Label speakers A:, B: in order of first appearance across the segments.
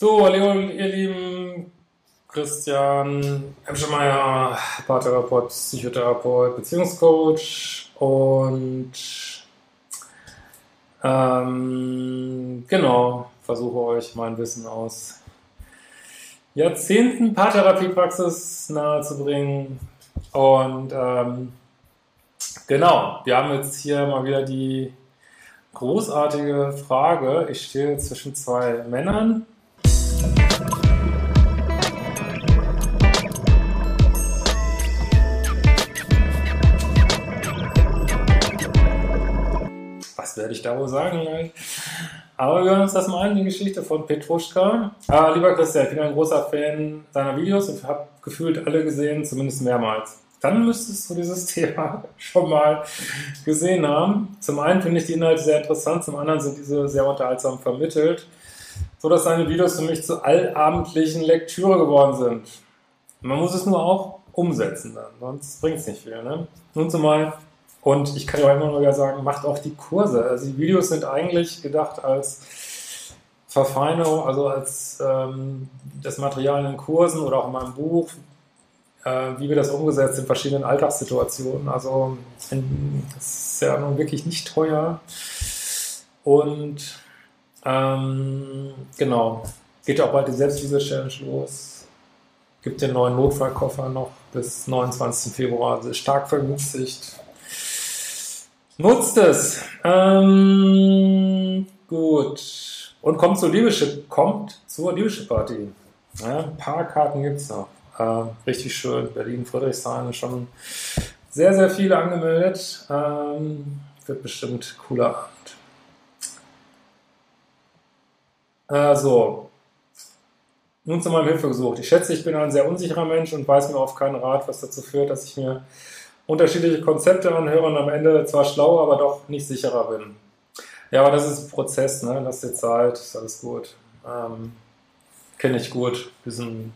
A: So, hallo ihr Lieben, Christian Emschemeyer, Paartherapeut, Psychotherapeut, Beziehungscoach und ähm, genau, versuche euch mein Wissen aus Jahrzehnten Paartherapiepraxis nahezubringen und ähm, genau, wir haben jetzt hier mal wieder die großartige Frage. Ich stehe zwischen zwei Männern. Werde ich da wohl sagen? Aber wir hören uns das mal an, die Geschichte von Petruschka. Ah, lieber Christian, ich bin ein großer Fan deiner Videos und habe gefühlt alle gesehen, zumindest mehrmals dann müsstest du dieses Thema schon mal gesehen haben. Zum einen finde ich die Inhalte sehr interessant, zum anderen sind diese sehr unterhaltsam vermittelt, so dass seine Videos für mich zur allabendlichen Lektüre geworden sind. Man muss es nur auch umsetzen dann, sonst bringt es nicht viel. Ne? Nun zumal, und ich kann ja immer nur sagen, macht auch die Kurse. Also die Videos sind eigentlich gedacht als Verfeinerung, also als ähm, das Material in Kursen oder auch in meinem Buch, äh, wie wir das umgesetzt in verschiedenen Alltagssituationen. Also das ist ja nun wirklich nicht teuer. Und ähm, genau, geht ja auch bald die Selbstliebe-Challenge los. Gibt den neuen Notfallkoffer noch bis 29. Februar, also stark vergünstigt. Nutzt es. Ähm, gut. Und kommt zur Liebeschip, kommt zur Liebeschip-Party. Ja, ein paar Karten gibt es noch. Äh, richtig schön. Berlin, Friedrichshain, schon sehr, sehr viele angemeldet. Ähm, wird bestimmt cooler Abend. Also, nun zu meinem Hilfegesuch. Ich schätze, ich bin ein sehr unsicherer Mensch und weiß mir auf keinen Rat, was dazu führt, dass ich mir unterschiedliche Konzepte anhöre und am Ende zwar schlauer, aber doch nicht sicherer bin. Ja, aber das ist ein Prozess, ne? Lass dir Zeit, ist alles gut. Ähm, Kenne ich gut, diesen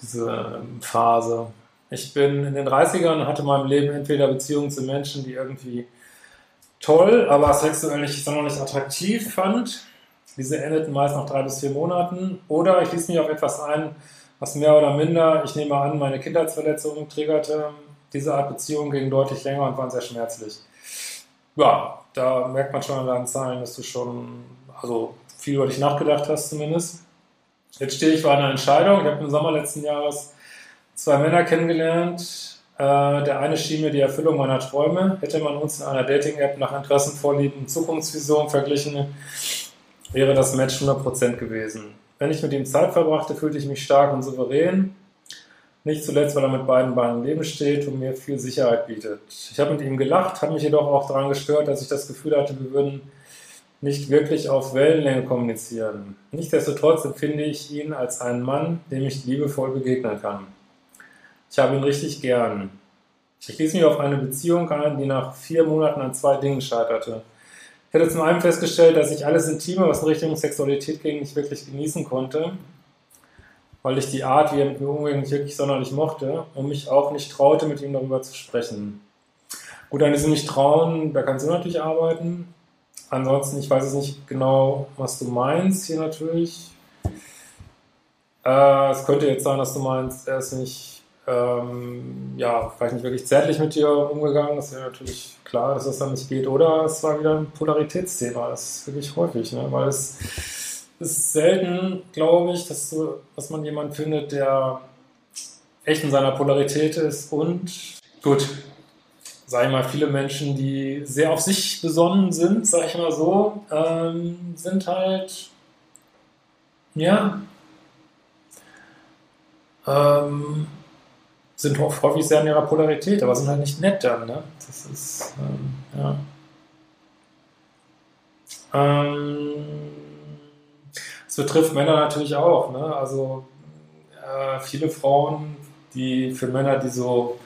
A: diese Phase. Ich bin in den 30ern und hatte in meinem Leben entweder Beziehungen zu Menschen, die irgendwie toll, aber sexuell nicht sonderlich attraktiv fand. Diese endeten meist nach drei bis vier Monaten. Oder ich ließ mich auf etwas ein, was mehr oder minder, ich nehme an, meine Kindheitsverletzungen triggerte. Diese Art Beziehung ging deutlich länger und waren sehr schmerzlich. Ja, da merkt man schon an deinen Zahlen, dass du schon also viel über dich nachgedacht hast zumindest. Jetzt stehe ich vor einer Entscheidung. Ich habe im Sommer letzten Jahres zwei Männer kennengelernt. Äh, der eine schien mir die Erfüllung meiner Träume. Hätte man uns in einer Dating-App nach Interessen, Vorlieben, Zukunftsvision verglichen, wäre das Match 100% gewesen. Wenn ich mit ihm Zeit verbrachte, fühlte ich mich stark und souverän. Nicht zuletzt, weil er mit beiden Beinen im Leben steht und mir viel Sicherheit bietet. Ich habe mit ihm gelacht, habe mich jedoch auch daran gestört, dass ich das Gefühl hatte, wir würden nicht wirklich auf Wellenlänge kommunizieren. Nichtsdestotrotz empfinde ich ihn als einen Mann, dem ich liebevoll begegnen kann. Ich habe ihn richtig gern. Ich ließ mich auf eine Beziehung ein, die nach vier Monaten an zwei Dingen scheiterte. Ich hatte zum einen festgestellt, dass ich alles Intime, was in Richtung Sexualität ging, nicht wirklich genießen konnte, weil ich die Art, wie er mit mir umging, nicht wirklich sonderlich mochte und mich auch nicht traute, mit ihm darüber zu sprechen. Gut, an diesem Nicht-Trauen, da kannst du natürlich arbeiten. Ansonsten, ich weiß jetzt nicht genau, was du meinst hier natürlich. Äh, es könnte jetzt sein, dass du meinst, er ist nicht, ähm, ja, vielleicht nicht wirklich zärtlich mit dir umgegangen. Das ist ja natürlich klar, dass das dann nicht geht. Oder es war wieder ein Polaritätsthema. Das ist wirklich häufig, ne? weil es ist selten, glaube ich, dass, du, dass man jemanden findet, der echt in seiner Polarität ist und gut, sage ich mal, viele Menschen, die sehr auf sich besonnen sind, sage ich mal so, ähm, sind halt, ja, ähm, sind häufig sehr in ihrer Polarität, aber sind halt nicht nett dann, ne? Das ist, ähm, ja. Ähm, das betrifft Männer natürlich auch, ne? Also äh, viele Frauen, die für Männer, die so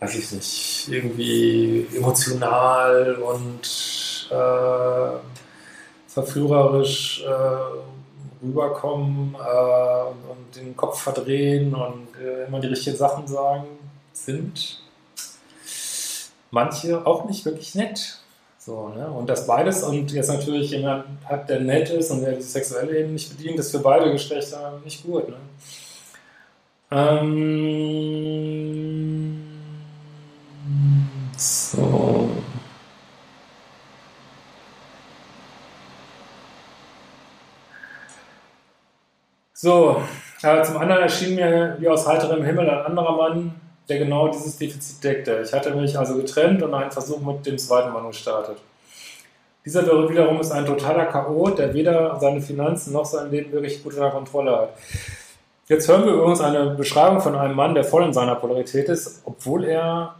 A: weiß ich nicht, irgendwie emotional und äh, verführerisch äh, rüberkommen äh, und den Kopf verdrehen und äh, immer die richtigen Sachen sagen, sind manche auch nicht wirklich nett. So, ne? Und das beides, und jetzt natürlich jemand hat, der nett ist und der das sexuelle eben nicht bedient, ist für beide Geschlechter nicht gut. Ne? Ähm, so. So, äh, zum anderen erschien mir wie aus heiterem Himmel ein anderer Mann, der genau dieses Defizit deckte. Ich hatte mich also getrennt und einen Versuch mit dem zweiten Mann gestartet. Dieser wiederum ist ein totaler Chaot, der weder seine Finanzen noch sein Leben wirklich gut unter Kontrolle hat. Jetzt hören wir übrigens eine Beschreibung von einem Mann, der voll in seiner Polarität ist, obwohl er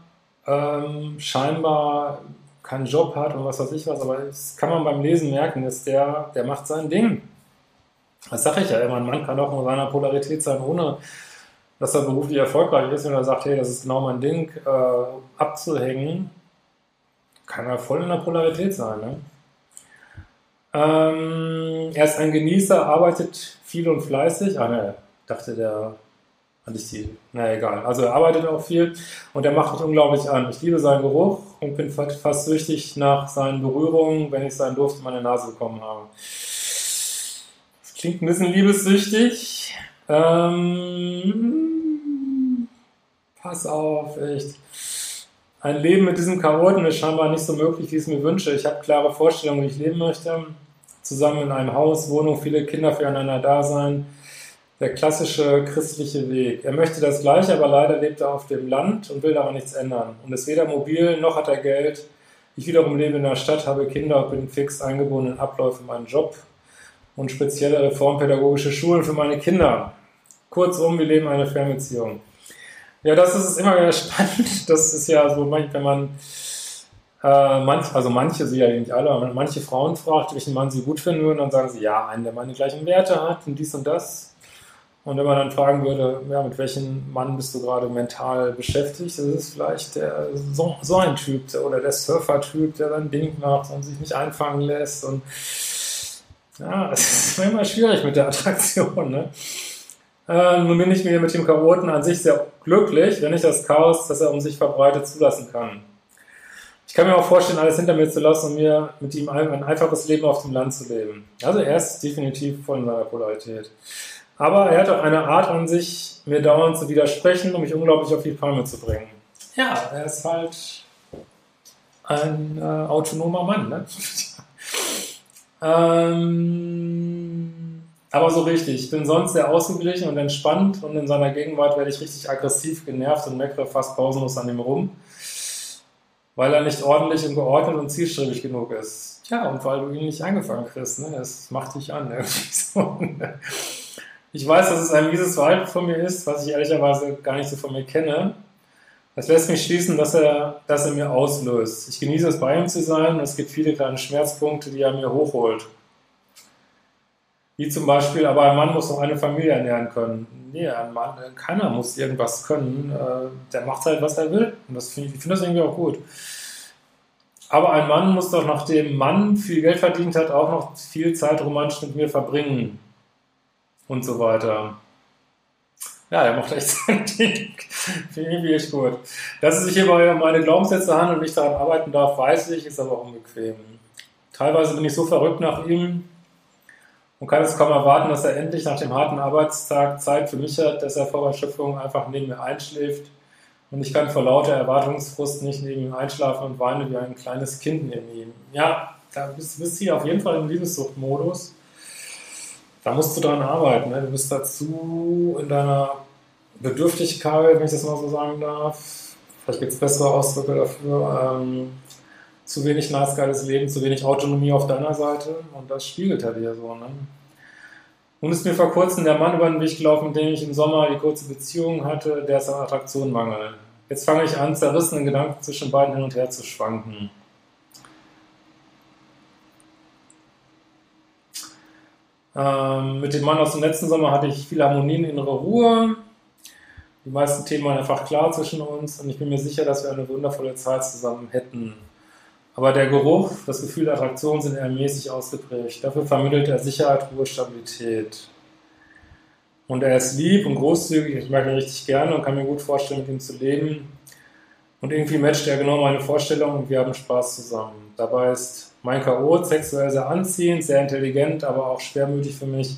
A: ähm, scheinbar keinen Job hat und was weiß ich was, aber das kann man beim Lesen merken, dass der, der macht sein Ding. Das sage ich ja immer, ein Mann kann auch in seiner Polarität sein, ohne dass er beruflich erfolgreich ist und er sagt, hey, das ist genau mein Ding, äh, abzuhängen, kann er voll in der Polarität sein. Ne? Ähm, er ist ein Genießer, arbeitet viel und fleißig. Ah, ne, dachte der, hatte ich die, na egal. Also er arbeitet auch viel und er macht mich unglaublich an. Ich liebe seinen Geruch und bin fast süchtig nach seinen Berührungen, wenn ich seinen Duft in meine Nase bekommen habe. Das klingt ein bisschen liebessüchtig. Ähm, pass auf, echt. Ein Leben mit diesem Chaoten ist scheinbar nicht so möglich, wie ich es mir wünsche. Ich habe klare Vorstellungen, wie ich leben möchte. Zusammen in einem Haus, Wohnung, viele Kinder füreinander da sein. Der klassische christliche Weg. Er möchte das Gleiche, aber leider lebt er auf dem Land und will daran nichts ändern. Und ist weder mobil, noch hat er Geld. Ich wiederum lebe in der Stadt, habe Kinder bin fix eingebunden in Abläufe meinen Job und spezielle reformpädagogische Schulen für meine Kinder. Kurzum, wir leben eine Fernbeziehung. Ja, das ist immer wieder spannend. Das ist ja so, wenn man äh, manch, also manche, sie ja nicht alle, aber manche Frauen fragt, welchen Mann sie gut finden würden, dann sagen sie, ja, einen, der meine gleichen Werte hat und dies und das. Und wenn man dann fragen würde, ja, mit welchem Mann bist du gerade mental beschäftigt, das ist vielleicht der, so, so ein Typ der, oder der Surfer-Typ, der sein Ding macht und sich nicht einfangen lässt. Und ja, es ist immer schwierig mit der Attraktion. Ne? Äh, nun bin ich mir mit dem Chaoten an sich sehr glücklich, wenn ich das Chaos, das er um sich verbreitet, zulassen kann. Ich kann mir auch vorstellen, alles hinter mir zu lassen und mir mit ihm ein, einfaches Leben auf dem Land zu leben. Also er ist definitiv von seiner Polarität. Aber er hat auch eine Art an sich, mir dauernd zu widersprechen, um mich unglaublich auf die Palme zu bringen. Ja, er ist halt ein äh, autonomer Mann. Ne? ähm, aber so richtig. Ich bin sonst sehr ausgeglichen und entspannt und in seiner Gegenwart werde ich richtig aggressiv genervt und meckere fast pausenlos an ihm rum, weil er nicht ordentlich und geordnet und zielstrebig genug ist. Tja, und weil du ihn nicht angefangen kriegst, ne? Das macht dich an. So, ne? Ich weiß, dass es ein mieses Verhalten von mir ist, was ich ehrlicherweise gar nicht so von mir kenne. Das lässt mich schließen, dass er, dass er mir auslöst. Ich genieße es, bei ihm zu sein. Es gibt viele kleine Schmerzpunkte, die er mir hochholt. Wie zum Beispiel, aber ein Mann muss doch eine Familie ernähren können. Nee, ein Mann, keiner muss irgendwas können. Äh, der macht halt, was er will. Und das find, ich finde das irgendwie auch gut. Aber ein Mann muss doch, nachdem Mann viel Geld verdient hat, auch noch viel Zeit romantisch mit mir verbringen. Und so weiter. Ja, er macht echt sein Ding. Finde ich echt gut. Dass es sich hierbei um meine Glaubenssätze handelt und ich daran arbeiten darf, weiß ich, ist aber unbequem. Teilweise bin ich so verrückt nach ihm, und kann es kaum erwarten, dass er endlich nach dem harten Arbeitstag Zeit für mich hat, dass er vor Erschöpfung einfach neben mir einschläft. Und ich kann vor lauter Erwartungsfrust nicht neben ihm einschlafen und weine wie ein kleines Kind neben ihm. Ja, da bist, bist du auf jeden Fall im Liebessuchtmodus. Da musst du dran arbeiten. Ne? Du bist dazu in deiner Bedürftigkeit, wenn ich das mal so sagen darf. Vielleicht gibt es bessere Ausdrücke dafür. Ähm, zu wenig nice, geiles Leben, zu wenig Autonomie auf deiner Seite und das spiegelt er dir so. Ne? Nun ist mir vor kurzem der Mann über den Weg gelaufen, mit dem ich im Sommer die kurze Beziehung hatte, der ist an Attraktion mangelt. Jetzt fange ich an, zerrissenen Gedanken zwischen beiden hin und her zu schwanken. Ähm, mit dem Mann aus dem letzten Sommer hatte ich viel Harmonie und innere Ruhe. Die meisten Themen waren einfach klar zwischen uns und ich bin mir sicher, dass wir eine wundervolle Zeit zusammen hätten. Aber der Geruch, das Gefühl der Attraktion sind eher mäßig ausgeprägt. Dafür vermittelt er Sicherheit, Ruhe, Stabilität. Und er ist lieb und großzügig, ich mag ihn richtig gerne und kann mir gut vorstellen, mit ihm zu leben. Und irgendwie matcht er genau meine Vorstellung und wir haben Spaß zusammen. Dabei ist mein Chaot sexuell sehr anziehend, sehr intelligent, aber auch schwermütig für mich.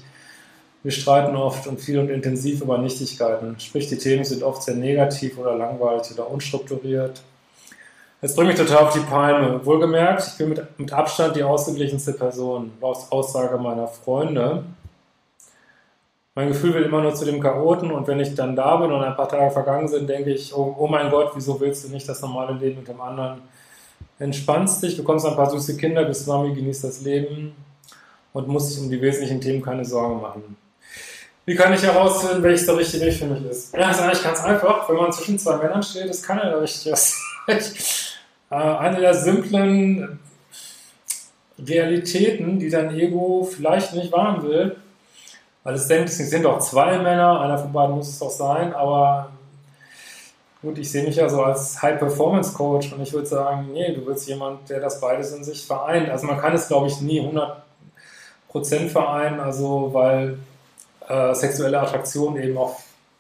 A: Wir streiten oft und viel und intensiv über Nichtigkeiten. Sprich, die Themen sind oft sehr negativ oder langweilig oder unstrukturiert. Es bringt mich total auf die Palme. Wohlgemerkt, ich bin mit, mit Abstand die ausgeglichenste Person, aus Aussage meiner Freunde. Mein Gefühl will immer nur zu dem Chaoten und wenn ich dann da bin und ein paar Tage vergangen sind, denke ich, oh, oh mein Gott, wieso willst du nicht das normale Leben mit dem anderen? Entspannst dich, bekommst ein paar süße Kinder, bist Mami, genießt das Leben und musst dich um die wesentlichen Themen keine Sorgen machen. Wie kann ich herausfinden, welches der richtige Weg für mich ist? Ja, das ist eigentlich ganz einfach. Wenn man zwischen zwei Männern steht, ist keiner der richtige. Äh, eine der simplen Realitäten, die dein Ego vielleicht nicht wahren will, weil es denkt, es sind doch zwei Männer, einer von beiden muss es doch sein, aber gut, ich sehe mich ja so als High-Performance-Coach und ich würde sagen, nee, du willst jemand, der das beides in sich vereint. Also man kann es, glaube ich, nie 100% vereinen, also weil äh, sexuelle Attraktion eben auch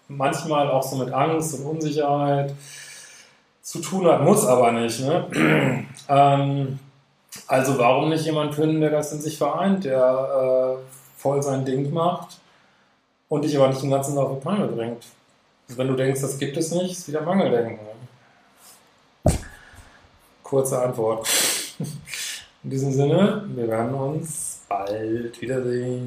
A: manchmal auch so mit Angst und Unsicherheit zu tun hat, muss aber nicht. Ne? ähm, also warum nicht jemand finden, der das in sich vereint, der äh, voll sein Ding macht und dich aber nicht den ganzen Tag auf die Palme bringt. Also wenn du denkst, das gibt es nicht, ist wieder Mangeldenken. Kurze Antwort. In diesem Sinne, wir werden uns bald wiedersehen.